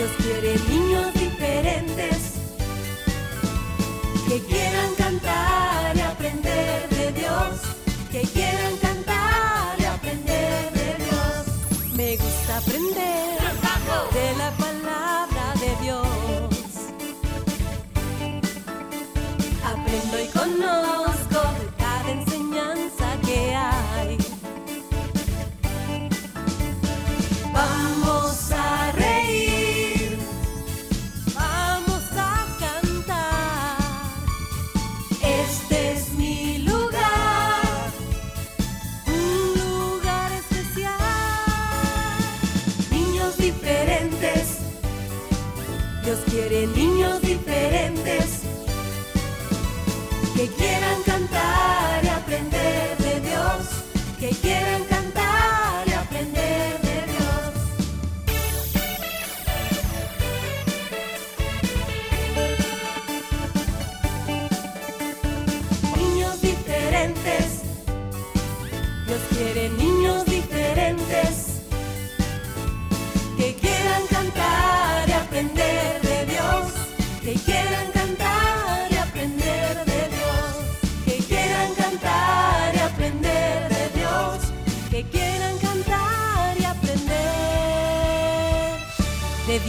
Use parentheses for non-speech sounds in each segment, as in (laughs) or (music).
ellos quieren niños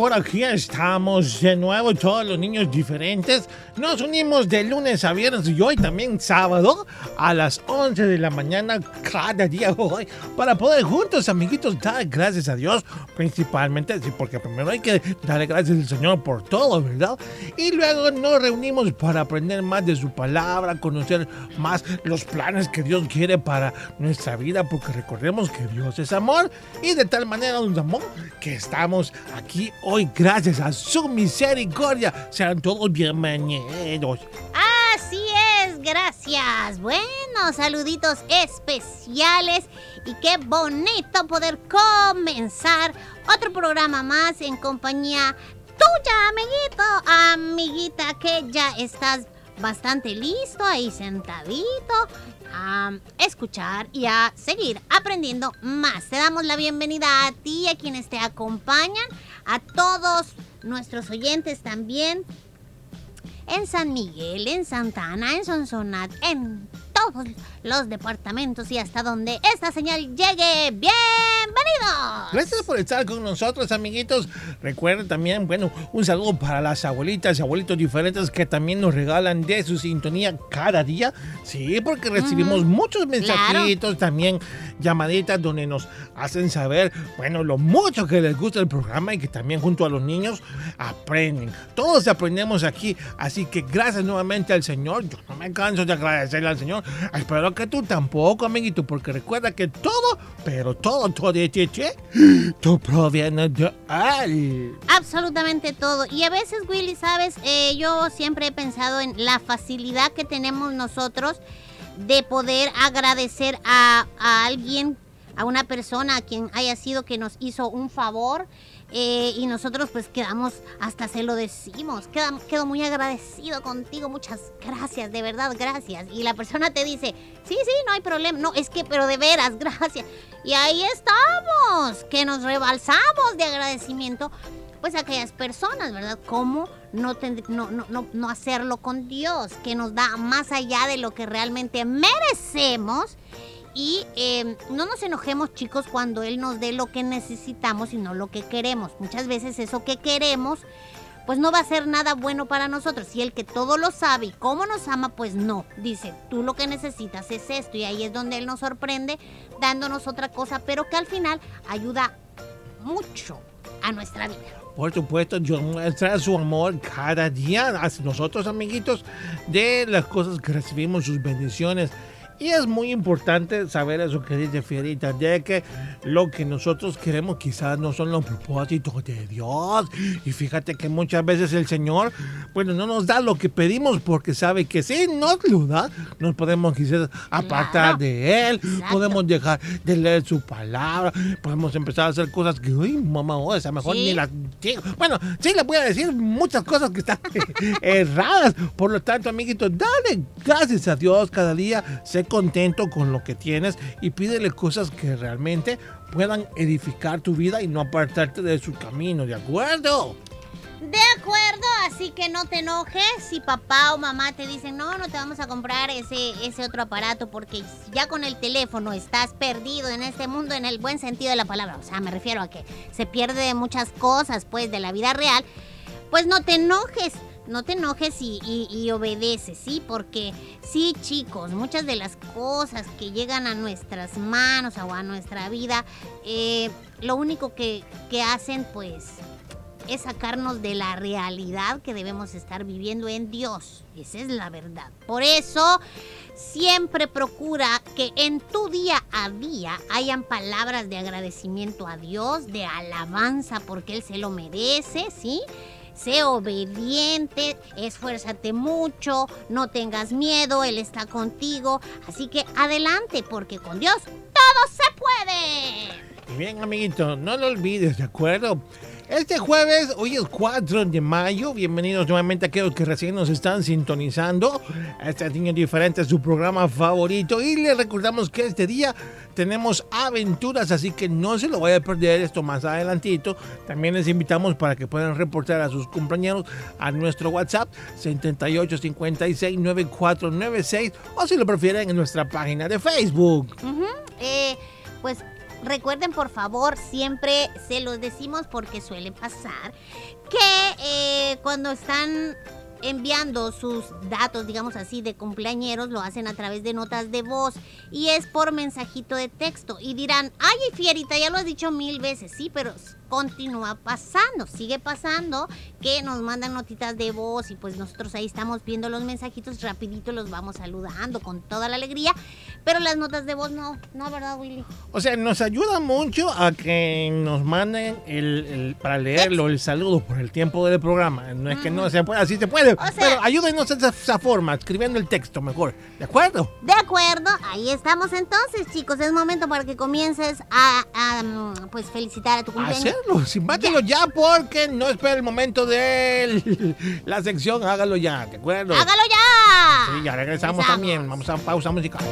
Por aquí estamos de nuevo, todos los niños diferentes. Nos unimos de lunes a viernes y hoy también sábado a las 11 de la mañana cada día hoy para poder juntos, amiguitos, dar gracias a Dios principalmente, sí, porque primero hay que darle gracias al Señor por todo, ¿verdad? Y luego nos reunimos para aprender más de su palabra, conocer más los planes que Dios quiere para nuestra vida, porque recordemos que Dios es amor y de tal manera nos amó que estamos aquí hoy gracias a su misericordia. Sean todos bienvenidos. Así es, gracias. Bueno, saluditos especiales y qué bonito poder comenzar otro programa más en compañía tuya, amiguito, amiguita, que ya estás bastante listo ahí sentadito a escuchar y a seguir aprendiendo más. Te damos la bienvenida a ti, a quienes te acompañan, a todos nuestros oyentes también en San Miguel, en Santana, en Sonsonat, en todos los departamentos y hasta donde esta señal llegue. ¡Bienvenidos! Gracias por estar con nosotros, amiguitos. Recuerden también, bueno, un saludo para las abuelitas y abuelitos diferentes que también nos regalan de su sintonía cada día. Sí, porque recibimos muchos mensajitos, también llamaditas donde nos hacen saber, bueno, lo mucho que les gusta el programa y que también junto a los niños aprenden. Todos aprendemos aquí, así que gracias nuevamente al Señor. Yo no me canso de agradecerle al Señor. Espero que tú tampoco, amiguito, porque recuerda que todo, pero todo, todo, che, che, todo proviene de Él. Absolutamente todo. Y a veces, Willy, sabes, Eh, yo siempre he pensado en la facilidad que tenemos nosotros de poder agradecer a, a alguien, a una persona, a quien haya sido que nos hizo un favor. Eh, y nosotros pues quedamos, hasta se lo decimos, quedo muy agradecido contigo, muchas gracias, de verdad, gracias. Y la persona te dice, sí, sí, no hay problema, no, es que, pero de veras, (laughs) gracias. Y ahí estamos, que nos rebalsamos de agradecimiento pues a aquellas personas, ¿verdad? ¿Cómo no, no, no, no, no hacerlo con Dios, que nos da más allá de lo que realmente merecemos? Y eh, no nos enojemos, chicos, cuando Él nos dé lo que necesitamos y no lo que queremos. Muchas veces eso que queremos, pues no va a ser nada bueno para nosotros. Y el que todo lo sabe y cómo nos ama, pues no. Dice, tú lo que necesitas es esto. Y ahí es donde Él nos sorprende dándonos otra cosa, pero que al final ayuda mucho a nuestra vida. Por supuesto, Dios muestra su amor cada día hacia nosotros, amiguitos, de las cosas que recibimos, sus bendiciones. Y es muy importante saber eso que dice Fierita, de que lo que nosotros queremos quizás no son los propósitos de Dios. Y fíjate que muchas veces el Señor, bueno, no nos da lo que pedimos porque sabe que si nos lo da, nos podemos quizás apartar Claro. de Él, Exacto. podemos dejar de leer su palabra, podemos empezar a hacer cosas que, uy, mamá, o esa mejor Sí. ni las digo. Bueno, sí le voy a decir muchas cosas que están (laughs) erradas. Por lo tanto, amiguito, dale gracias a Dios cada día. Sé contento con lo que tienes y pídele cosas que realmente puedan edificar tu vida y no apartarte de su camino, ¿de acuerdo? De acuerdo, así que no te enojes si papá o mamá te dicen, no, no te vamos a comprar ese, ese otro aparato porque ya con el teléfono estás perdido en este mundo en el buen sentido de la palabra. O sea, me refiero a que se pierde de muchas cosas, pues, de la vida real. Pues no te enojes, no te enojes y, obedeces, ¿sí? Porque sí, chicos, muchas de las cosas que llegan a nuestras manos o a nuestra vida, eh, lo único que, que hacen, pues, es sacarnos de la realidad que debemos estar viviendo en Dios. Esa es la verdad. Por eso, siempre procura que en tu día a día hayan palabras de agradecimiento a Dios, de alabanza porque Él se lo merece, ¿sí? Sé obediente, esfuérzate mucho, no tengas miedo, Él está contigo. Así que adelante, porque con Dios todo se puede. Bien, amiguito, no lo olvides, ¿de acuerdo? Este jueves, hoy es 4 de mayo, bienvenidos nuevamente a aquellos que recién nos están sintonizando. Este Niño Diferente es su programa favorito y les recordamos que este día tenemos aventuras, así que no se lo vaya a perder esto más adelantito. También les invitamos para que puedan reportar a sus compañeros a nuestro WhatsApp 78569496 o si lo prefieren en nuestra página de Facebook. Ujú, eh, pues recuerden por favor, siempre se los decimos porque suele pasar, que eh, cuando están enviando sus datos, digamos así, de cumpleañeros, lo hacen a través de notas de voz y es por mensajito de texto. Y dirán, ay, Fierita, ya lo has dicho mil veces, sí, pero continúa pasando, sigue pasando que nos mandan notitas de voz y pues nosotros ahí estamos viendo los mensajitos, rapidito los vamos saludando con toda la alegría, pero las notas de voz no, no, ¿verdad, Willy? O sea, nos ayuda mucho a que nos manden el, el- para leerlo el saludo por el tiempo del programa. No es que no se pueda, así se puede. sea- pero ayúdenos de esa, esa forma, escribiendo el texto mejor. ¿De acuerdo? De acuerdo, ahí estamos entonces, chicos. Es momento para que comiences a, a, pues felicitar a tu cumpleaños. Hacerlo, simpátelo ya. porque no espera el momento de la sección. Hágalo ya, ¿de acuerdo? ¡Hágalo ya! Sí, ya regresamos, Regresamos. también. Vamos a pausa musical.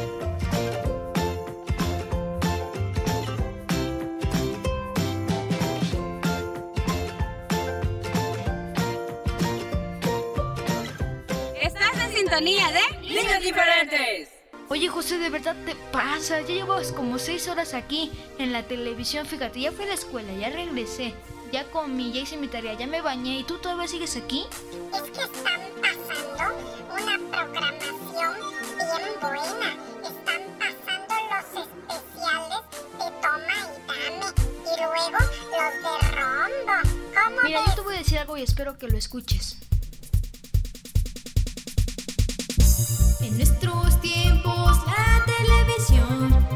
Estás en sintonía de Niños diferentes. Oye José, ¿de verdad te pasa? Ya llevas como seis horas aquí en la televisión. Fíjate, ya fui a la escuela, ya regresé, ya comí, ya hice mi tarea, ya me bañé y tú todavía sigues aquí. Es que están pasando una programación bien buena. Están pasando los especiales de toma y dame. Y luego los de rombo. ¿Cómo Mira, ves? yo te voy a decir algo y espero que lo escuches. En nuestros tiempos la televisión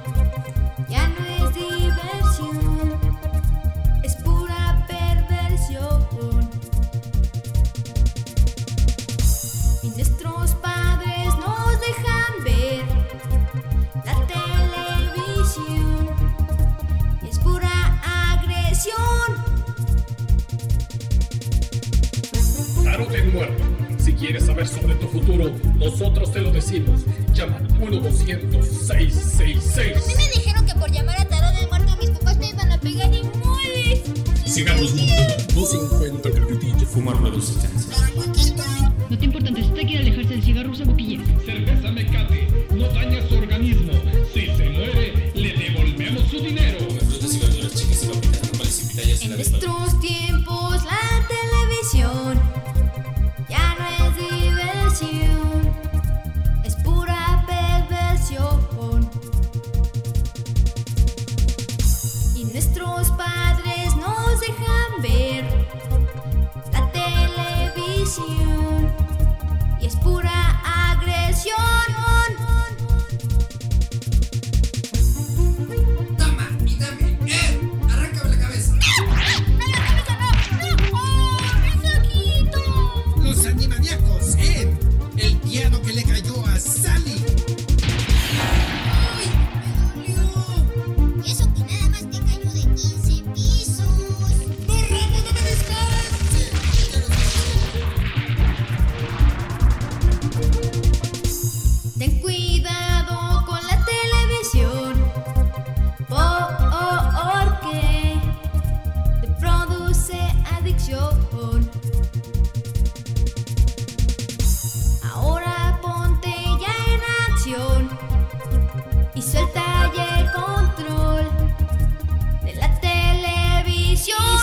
ya no es diversión, es pura perversión. Y nuestros padres nos dejan ver la televisión, y es pura agresión. Claro que muerto. ¿Quieres saber sobre tu futuro? Nosotros te lo decimos. Llama 1 200 666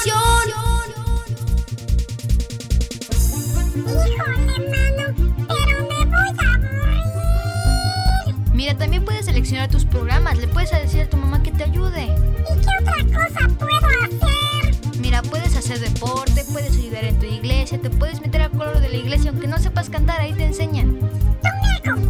televisión. Mira, también puedes seleccionar tus programas. Le puedes decir a tu mamá que te ayude. ¿Y qué otra cosa puedo hacer? Mira, puedes hacer deporte, puedes ayudar en tu iglesia, te puedes meter al coro de la iglesia, aunque no sepas cantar, ahí te enseñan. ¿Tú me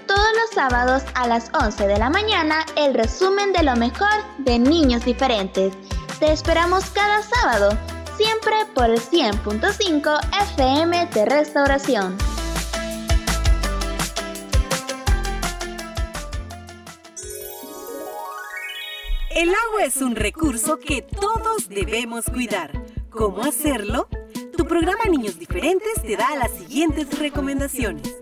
los sábados a las 11 de la mañana el resumen de lo mejor de Niños Diferentes. Te esperamos cada sábado, siempre por el 100.5 FM de Restauración. El agua es un recurso que todos debemos cuidar. ¿Cómo hacerlo? Tu programa Niños Diferentes te da las siguientes recomendaciones.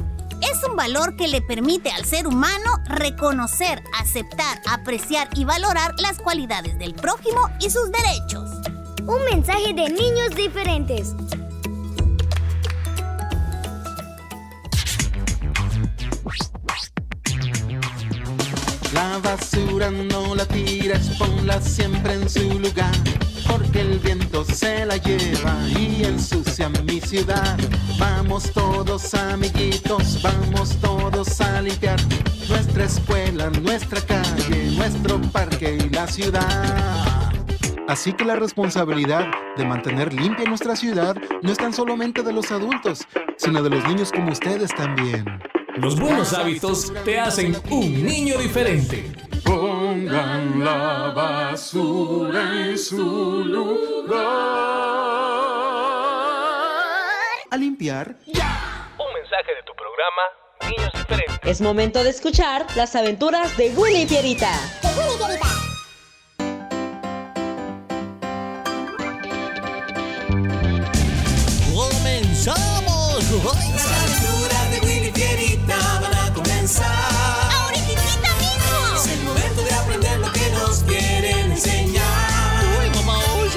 Es un valor que le permite al ser humano reconocer, aceptar, apreciar y valorar las cualidades del prójimo y sus derechos. Un mensaje de niños diferentes. La basura no la tires, ponla siempre en su lugar, porque el viento se la lleva y ensucia mi ciudad. Vamos todos amiguitos, vamos todos a limpiar nuestra escuela, nuestra calle, nuestro parque y la ciudad. Así que la responsabilidad de mantener limpia nuestra ciudad no es tan solamente de los adultos, sino de los niños como ustedes también. Los buenos hábitos te hacen un niño diferente. Pongan la basura en su lugar. A limpiar. Un mensaje de tu programa Niños Diferentes. Es momento de escuchar las aventuras de Willy y Pierita. ¡Comenzamos! Las aventuras de Fierita van a comenzar. ¡Ahorita mismo! Es el momento de aprender lo que nos quieren enseñar. ¡Uy, mamá, oye!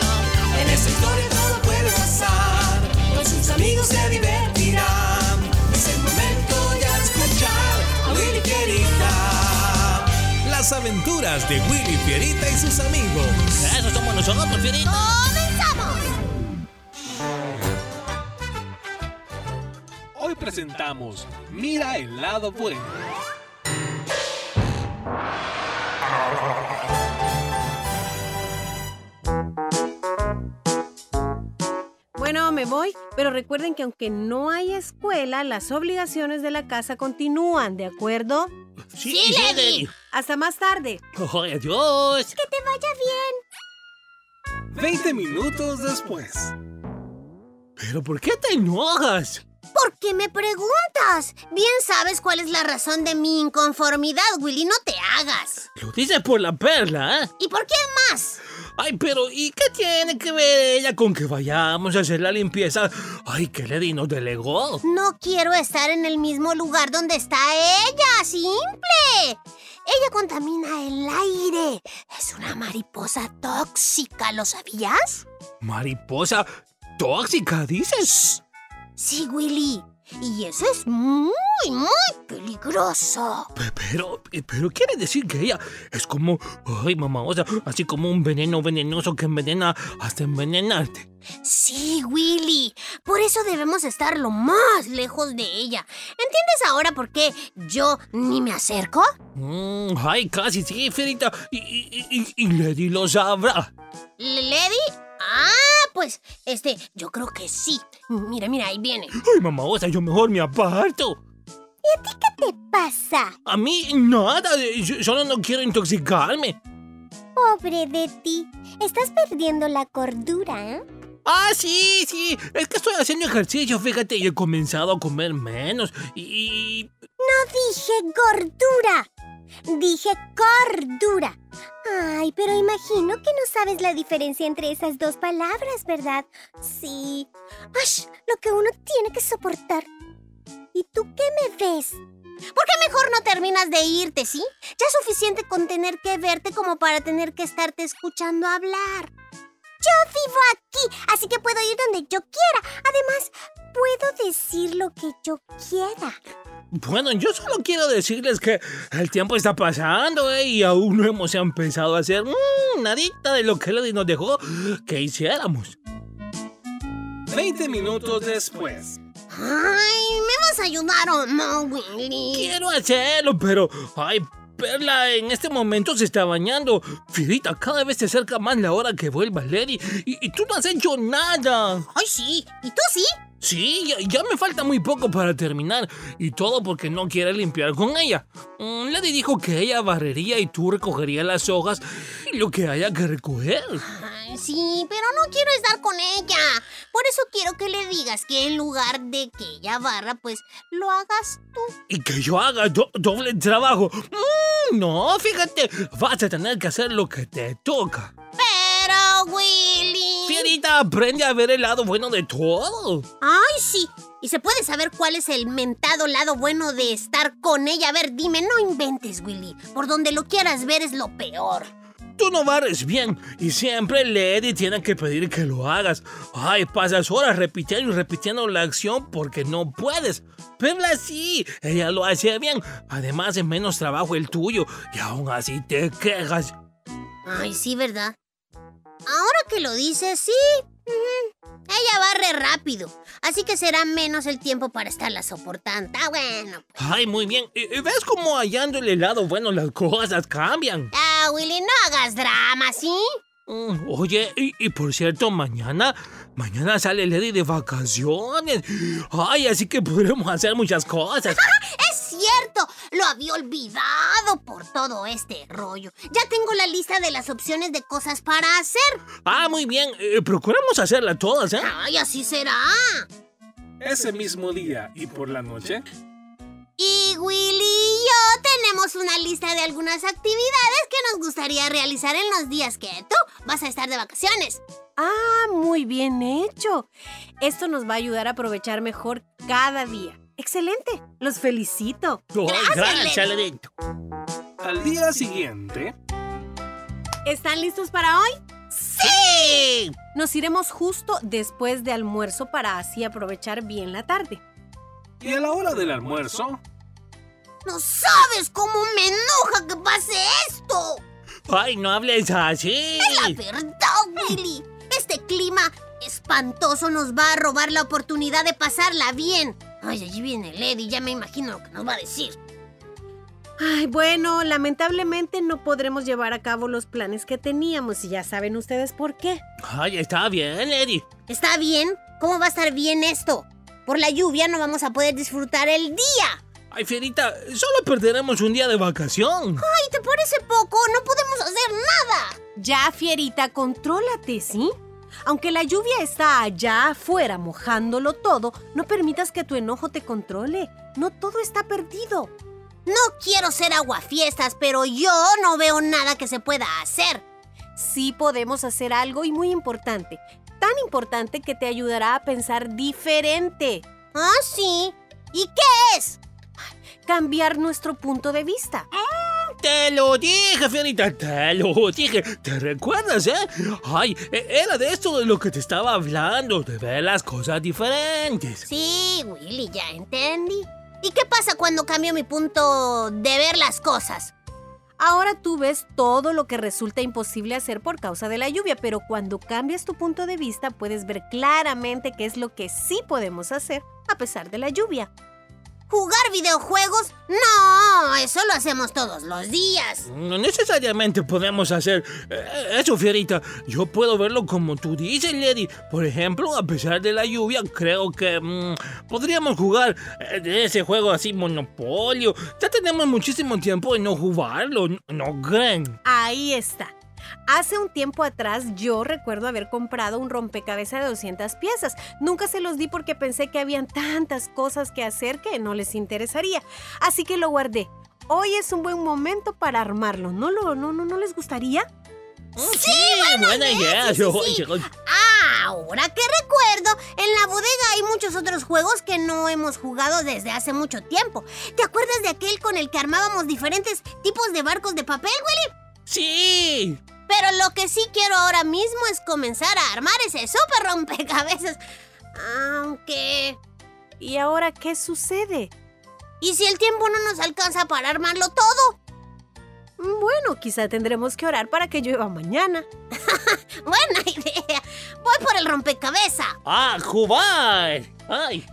En esta historia todo puede pasar. Con sus amigos se divertirán. Es el momento ya de escuchar a Willy Fierita. Las aventuras de Willy Pierita y sus amigos. Eso somos nosotros, Fierita. ¡Comenzamos! Presentamos Mira el lado bueno. Bueno, me voy, pero recuerden que aunque no hay escuela, las obligaciones de la casa continúan, ¿de acuerdo? Sí, Sí, Lady. Hasta más tarde. ¡Oh, adiós! Que te vaya bien. 20 minutos después. ¿Pero por qué te enojas? ¿Por qué me preguntas? Bien sabes cuál es la razón de mi inconformidad, Willy, no te hagas. Lo dices por la perla, ¿eh? ¿Y por qué más? Ay, pero ¿y qué tiene que ver ella con que vayamos a hacer la limpieza? Ay, que Lady nos delegó. No quiero estar en el mismo lugar donde está ella, simple. Ella contamina el aire. Es una mariposa tóxica, ¿lo sabías? Mariposa tóxica, dices. Sí, Willy. Y eso es muy, muy peligroso. Pe- Pero, pero quiere decir que ella es como, ay, mamá, o sea, así como un veneno venenoso que envenena hasta envenenarte. Sí, Willy. Por eso debemos estar lo más lejos de ella. ¿Entiendes ahora por qué yo ni me acerco? Mm, ay, casi sí, Ferita. Y, y, y, y Lady lo sabrá. ¿Lady? Ah, pues, este, yo creo que sí. Mira, mira, ahí viene. Ay, mamá, o sea, yo mejor me aparto. ¿Y a ti qué te pasa? A mí nada, yo solo no quiero intoxicarme. Pobre de ti. Estás perdiendo la cordura. ¿eh? Ah, sí, sí. Es que estoy haciendo ejercicio, fíjate, y he comenzado a comer menos. Y. No dije gordura. Dije cordura. Ay, pero imagino que no sabes la diferencia entre esas dos palabras, ¿verdad? Sí. Ay, lo que uno tiene que soportar. ¿Y tú qué me ves? ¿Por qué mejor no terminas de irte, sí? Ya es suficiente con tener que verte como para tener que estarte escuchando hablar. Yo vivo aquí, así que puedo ir donde yo quiera. Además, puedo decir lo que yo quiera. Bueno, yo solo quiero decirles que el tiempo está pasando, ¿eh? Y aún no hemos empezado a hacer mm, nadita de lo que Lady nos dejó que hiciéramos. 20 minutos después. Ay, ¿me vas a ayudar o no, Willy? Quiero hacerlo, pero. Ay, Perla en este momento se está bañando. Fidita, cada vez se acerca más la hora que vuelva Lady. Y, y tú no has hecho nada. Ay, sí. ¿Y tú sí? Sí, ya, ya me falta muy poco para terminar. Y todo porque no quiere limpiar con ella. Mm, Lady dijo que ella barrería y tú recogerías las hojas y lo que haya que recoger. Ay, sí, pero no quiero estar con ella. Por eso quiero que le digas que en lugar de que ella barra, pues lo hagas tú. Y que yo haga do- doble trabajo. Mm, no, fíjate, vas a tener que hacer lo que te toca. Aprende a ver el lado bueno de todo. Ay, sí. ¿Y se puede saber cuál es el mentado lado bueno de estar con ella? A ver, dime, no inventes, Willy. Por donde lo quieras ver es lo peor. Tú no barres bien y siempre Lady tiene que pedir que lo hagas. Ay, pasas horas repitiendo y repitiendo la acción porque no puedes. Perla sí, ella lo hace bien. Además es menos trabajo el tuyo y aún así te quejas. Ay, sí, ¿verdad? Ahora que lo dices, sí. Ella barre rápido, así que será menos el tiempo para estarla soportando. Está bueno. Ay, muy bien. ¿Y- y ¿Ves cómo hallándole el lado bueno las cosas cambian? Ah, Willy, no hagas drama, ¿sí? Mm, Oye, y, y por cierto, mañana, mañana sale Lady de vacaciones. Ay, así que podremos hacer muchas cosas. (laughs) Es cierto, lo había olvidado por todo este rollo. Ya tengo la lista de las opciones de cosas para hacer. Ah, muy bien. eh, procuramos hacerlas todas, ¿eh? Ay, así será. Ese mismo día y por la noche, Y Willy y yo tenemos una lista de algunas actividades que nos gustaría realizar en los días que tú vas a estar de vacaciones. Ah, muy bien hecho. Esto nos va a ayudar a aprovechar mejor cada día. Excelente. Los felicito. Oh, gracias, al día siguiente, ¿Están listos para hoy? ¡Sí! Nos iremos justo después de almuerzo para así aprovechar bien la tarde. y a la hora del almuerzo, No sabes cómo me enoja que pase esto. Ay, no hables así. Es la verdad, Willy. Este clima espantoso nos va a robar la oportunidad de pasarla bien. Ay, allí viene Lady, ya me imagino lo que nos va a decir. Ay, bueno, lamentablemente no podremos llevar a cabo los planes que teníamos y ya saben ustedes por qué. Ay, está bien, Lady. ¿Está bien? ¿Cómo va a estar bien esto? Por la lluvia no vamos a poder disfrutar el día. Ay, Fierita, solo perderemos un día de vacación. Ay, ¿te parece poco? No podemos hacer nada. Ya, Fierita, contrólate, ¿sí? Aunque la lluvia está allá afuera mojándolo todo, no permitas que tu enojo te controle. No todo está perdido. No quiero ser aguafiestas, pero yo no veo nada que se pueda hacer. Sí podemos hacer algo y muy importante. Tan importante que te ayudará a pensar diferente. ¿Ah, sí? ¿Y qué es? Cambiar nuestro punto de vista. Mm, Te lo dije, Fierita, te lo dije. ¿Te recuerdas, eh? Ay, e- era de esto de lo que te estaba hablando, de ver las cosas diferentes. Sí, Willy, ya entendí. ¿Y qué pasa cuando cambio mi punto de ver las cosas? Ahora tú ves todo lo que resulta imposible hacer por causa de la lluvia, pero cuando cambias tu punto de vista puedes ver claramente qué es lo que sí podemos hacer a pesar de la lluvia. ¿Jugar videojuegos? No, eso lo hacemos todos los días. No necesariamente podemos hacer eh, eso, Fierita. Yo puedo verlo como tú dices, Lady. Por ejemplo, a pesar de la lluvia, creo que mm, podríamos jugar eh, ese juego así, Monopolio. Ya tenemos muchísimo tiempo de no jugarlo, ¿no- ¿no creen? Ahí está. Hace un tiempo atrás yo recuerdo haber comprado un rompecabezas de 200 piezas. Nunca se los di porque pensé que habían tantas cosas que hacer que no les interesaría. Así que lo guardé. Hoy es un buen momento para armarlo. ¿No, lo, no, no, ¿no les gustaría? Sí, buena idea. sí, sí, sí. Ahora que recuerdo, en la bodega hay muchos otros juegos que no hemos jugado desde hace mucho tiempo. ¿Te acuerdas de aquel con el que armábamos diferentes tipos de barcos de papel, Willy? Sí. Pero lo que sí quiero ahora mismo es comenzar a armar ese súper rompecabezas. Aunque... ¿Y ahora qué sucede? ¿Y si el tiempo no nos alcanza para armarlo todo? Bueno, quizá tendremos que orar para que llueva mañana. (laughs) Buena idea. Voy por el rompecabezas. ¡Ah, jugar! ¡Ay!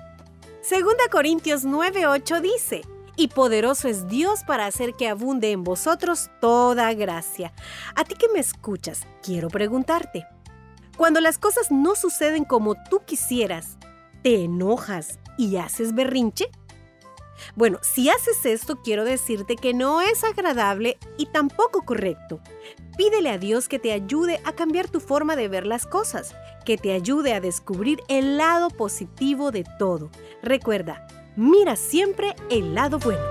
Segunda Corintios 9:8 dice, y poderoso es Dios para hacer que abunde en vosotros toda gracia. A ti que me escuchas, quiero preguntarte, cuando las cosas no suceden como tú quisieras, ¿te enojas y haces berrinche? Bueno, si haces esto, quiero decirte que no es agradable y tampoco correcto. Pídele a Dios que te ayude a cambiar tu forma de ver las cosas, que te ayude a descubrir el lado positivo de todo. Recuerda, mira siempre el lado bueno.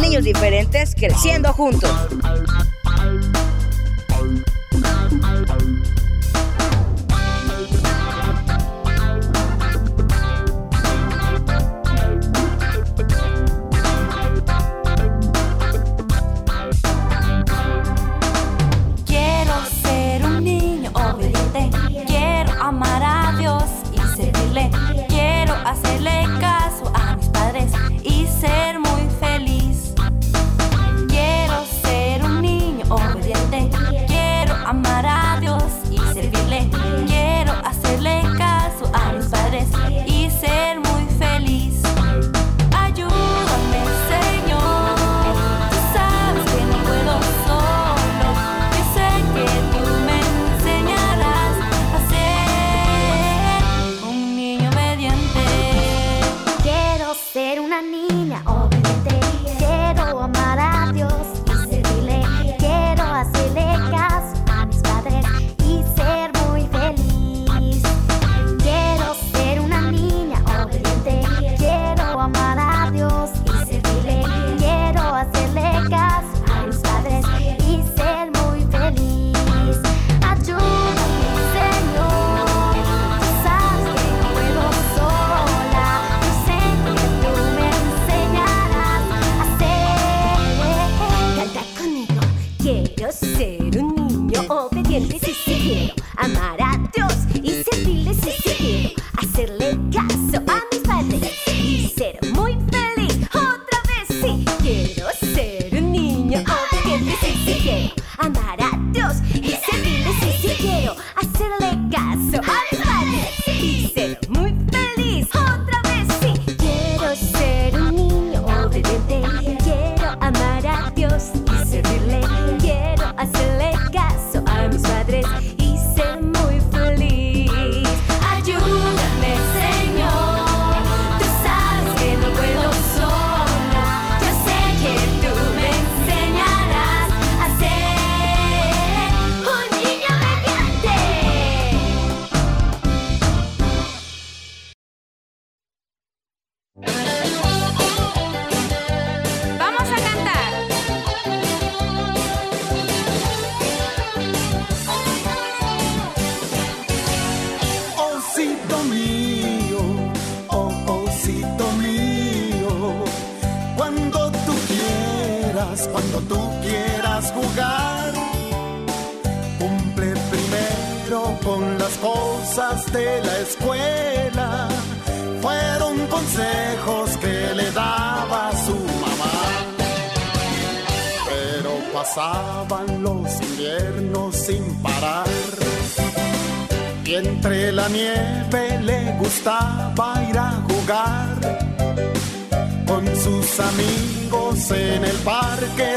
Niños diferentes creciendo juntos.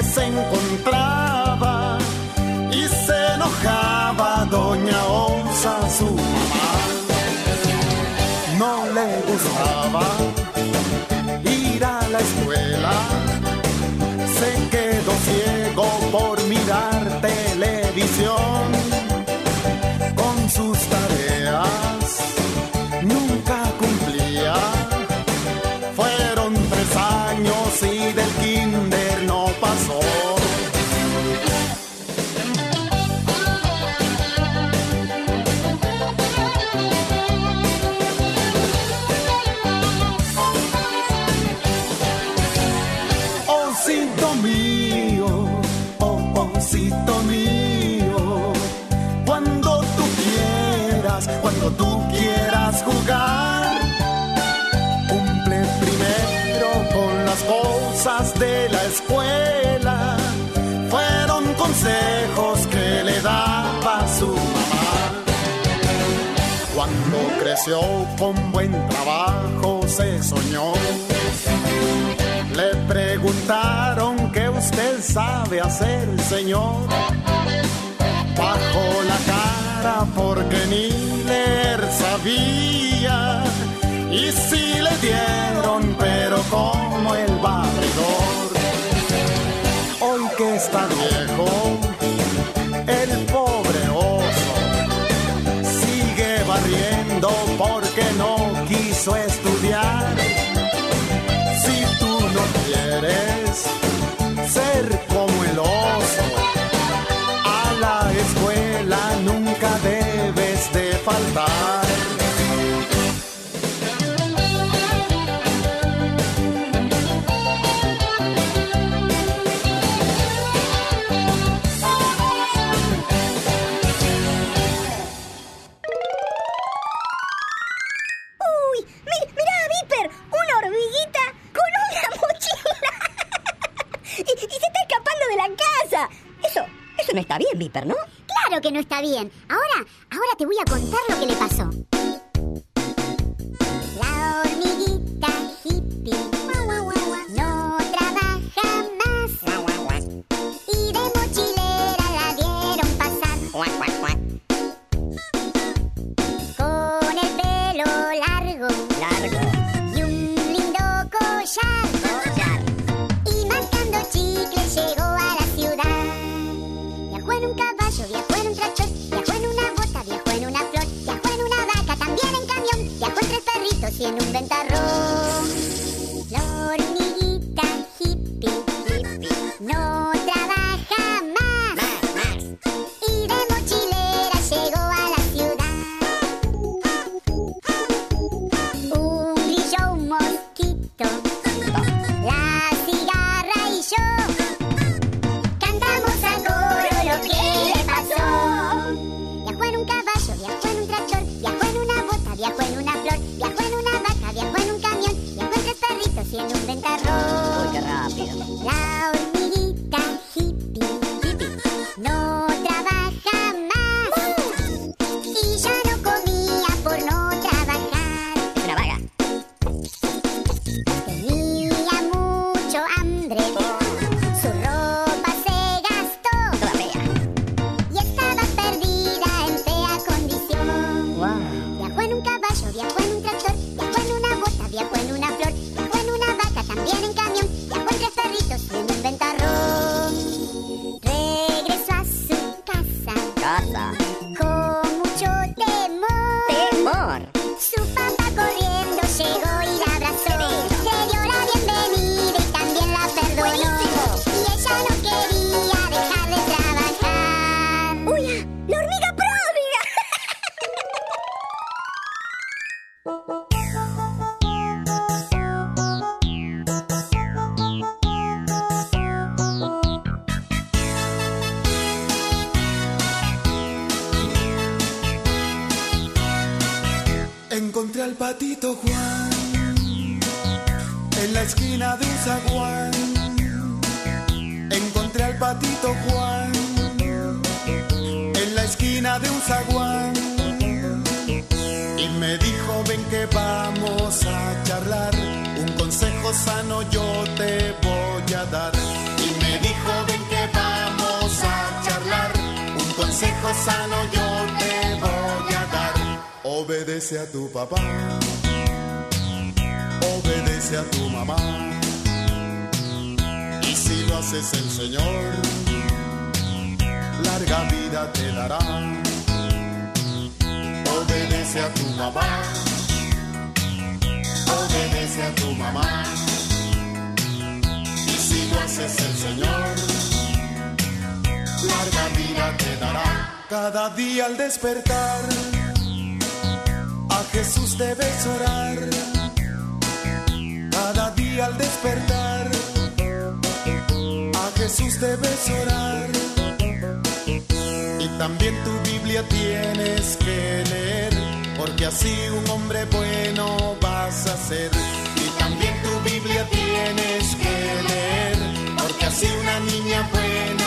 sem controle. con buen trabajo, se soñó. Le preguntaron qué usted sabe hacer, señor. Bajo la cara porque ni leer sabía. Y sí le dieron, pero como el barridor. Hoy que está viejo Don't fall. And. I'll Muy rápido. Sano yo te voy a dar. Obedece a tu papá. Obedece a tu mamá. Y si lo haces el Señor, larga vida te dará. Obedece a tu mamá. Obedece a tu mamá. Y si lo haces el Señor, larga vida. Cada día al despertar, a Jesús debes orar. Cada día al despertar, a Jesús debes orar. Y también tu Biblia tienes que leer, porque así un hombre bueno vas a ser. Y también tu Biblia tienes que leer, porque así una niña buena.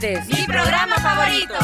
Mi programa favorito.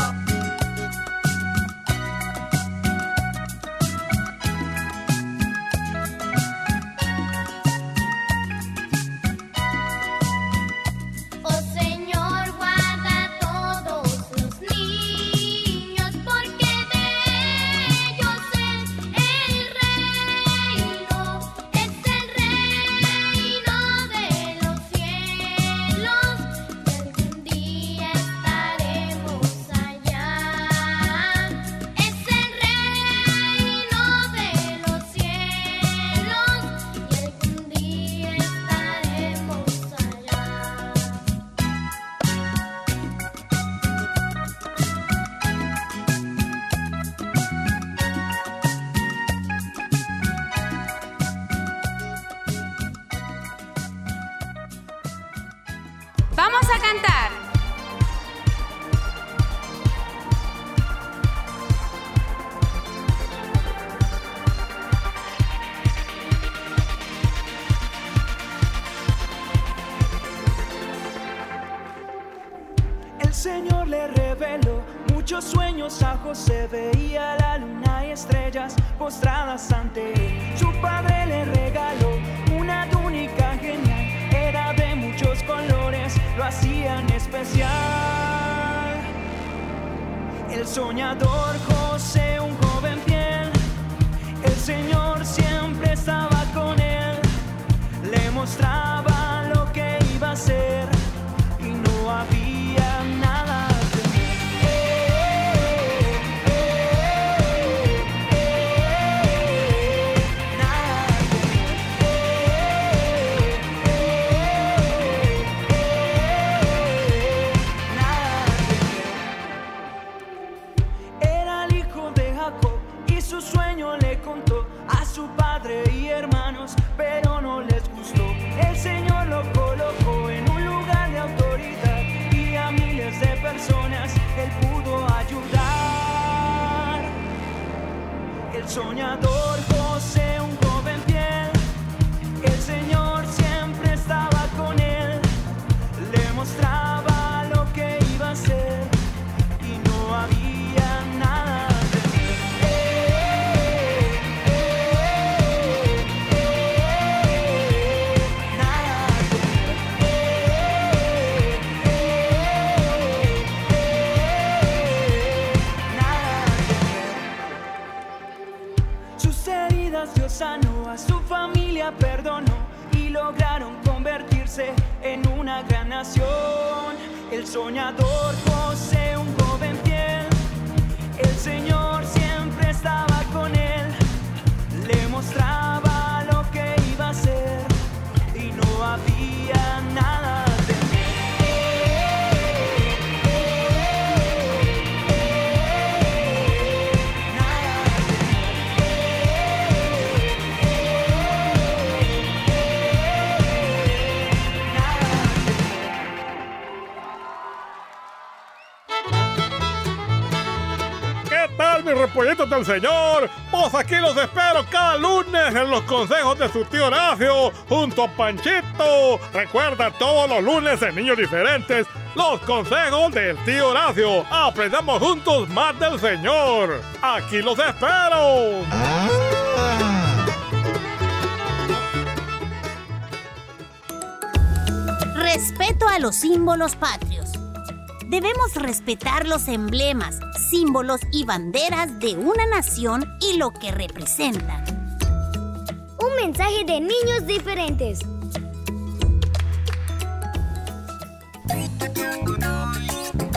Soñador El pollitos del Señor. Pues aquí los espero cada lunes en los consejos de su tío Horacio junto a Panchito. Recuerda todos los lunes en Niños Diferentes los consejos del tío Horacio. Aprendamos juntos más del Señor. Aquí los espero. Respeto a los símbolos patrios. Debemos respetar los emblemas, símbolos y banderas de una nación y lo que representan. Un mensaje de niños diferentes.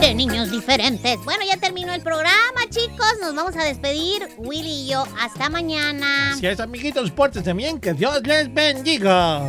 De niños diferentes. Bueno, ya terminó el programa, chicos. Nos vamos a despedir, Willy y yo. Hasta mañana. Si es, amiguitos, pórtense bien. Que Dios les bendiga.